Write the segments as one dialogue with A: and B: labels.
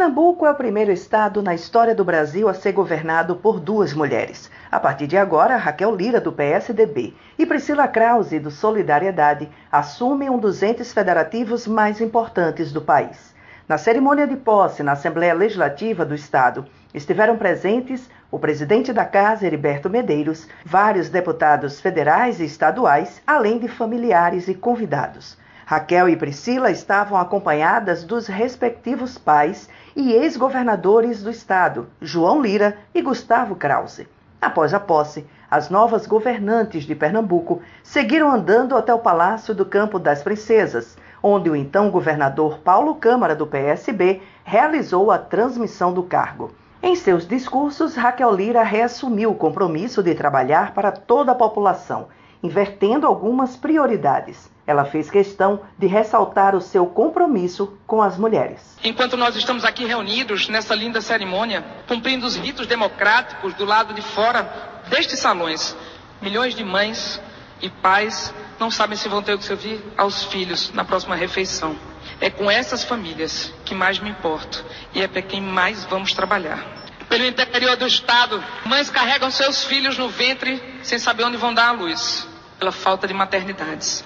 A: Pernambuco é o primeiro estado na história do Brasil a ser governado por duas mulheres. A partir de agora, Raquel Lira, do PSDB, e Priscila Krause, do Solidariedade, assumem um dos entes federativos mais importantes do país. Na cerimônia de posse na Assembleia Legislativa do Estado, estiveram presentes o presidente da Casa, Heriberto Medeiros, vários deputados federais e estaduais, além de familiares e convidados. Raquel e Priscila estavam acompanhadas dos respectivos pais e ex-governadores do estado, João Lira e Gustavo Krause. Após a posse, as novas governantes de Pernambuco seguiram andando até o Palácio do Campo das Princesas, onde o então governador Paulo Câmara, do PSB, realizou a transmissão do cargo. Em seus discursos, Raquel Lira reassumiu o compromisso de trabalhar para toda a população, invertendo algumas prioridades. Ela fez questão de ressaltar o seu compromisso com as mulheres.
B: Enquanto nós estamos aqui reunidos nessa linda cerimônia, cumprindo os ritos democráticos do lado de fora destes salões, milhões de mães e pais não sabem se vão ter o que servir aos filhos na próxima refeição. É com essas famílias que mais me importo e é para quem mais vamos trabalhar. Pelo interior do estado, mães carregam seus filhos no ventre sem saber onde vão dar a luz, pela falta de maternidades.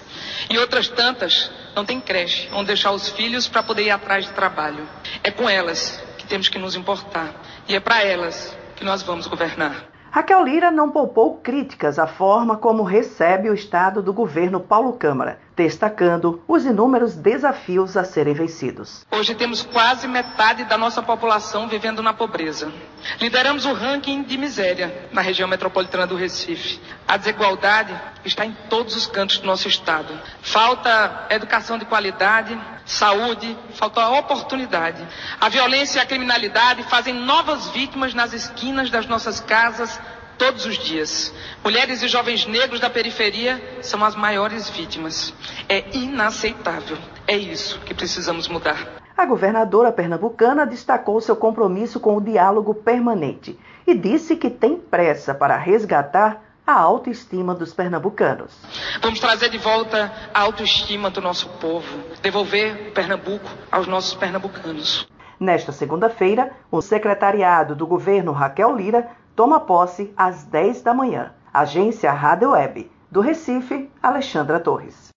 B: E outras tantas não têm creche onde deixar os filhos para poder ir atrás de trabalho. É com elas que temos que nos importar. E é para elas que nós vamos governar.
A: Raquel Lira não poupou críticas à forma como recebe o estado do governo Paulo Câmara, destacando os inúmeros desafios a serem vencidos.
B: Hoje temos quase metade da nossa população vivendo na pobreza. Lideramos o ranking de miséria na região metropolitana do Recife. A desigualdade está em todos os cantos do nosso estado. Falta educação de qualidade, saúde, falta oportunidade. A violência e a criminalidade fazem novas vítimas nas esquinas das nossas casas todos os dias. Mulheres e jovens negros da periferia são as maiores vítimas. É inaceitável. É isso que precisamos mudar.
A: A governadora pernambucana destacou seu compromisso com o diálogo permanente e disse que tem pressa para resgatar a autoestima dos pernambucanos.
B: Vamos trazer de volta a autoestima do nosso povo, devolver Pernambuco aos nossos pernambucanos.
A: Nesta segunda-feira, o secretariado do governo Raquel Lira toma posse às 10 da manhã. Agência Rádio Web. Do Recife, Alexandra Torres.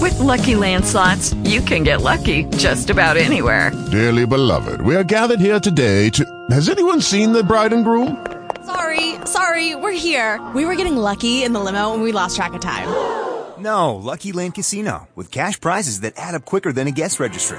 C: With lucky landslots, you can get lucky just about anywhere.
D: Dearly beloved, we are gathered here today to. Has anyone seen the bride and groom?
E: Sorry, sorry, we're here. We were getting lucky in the limo and we lost track of time.
F: No, Lucky Land Casino, with cash prizes that add up quicker than a guest registry.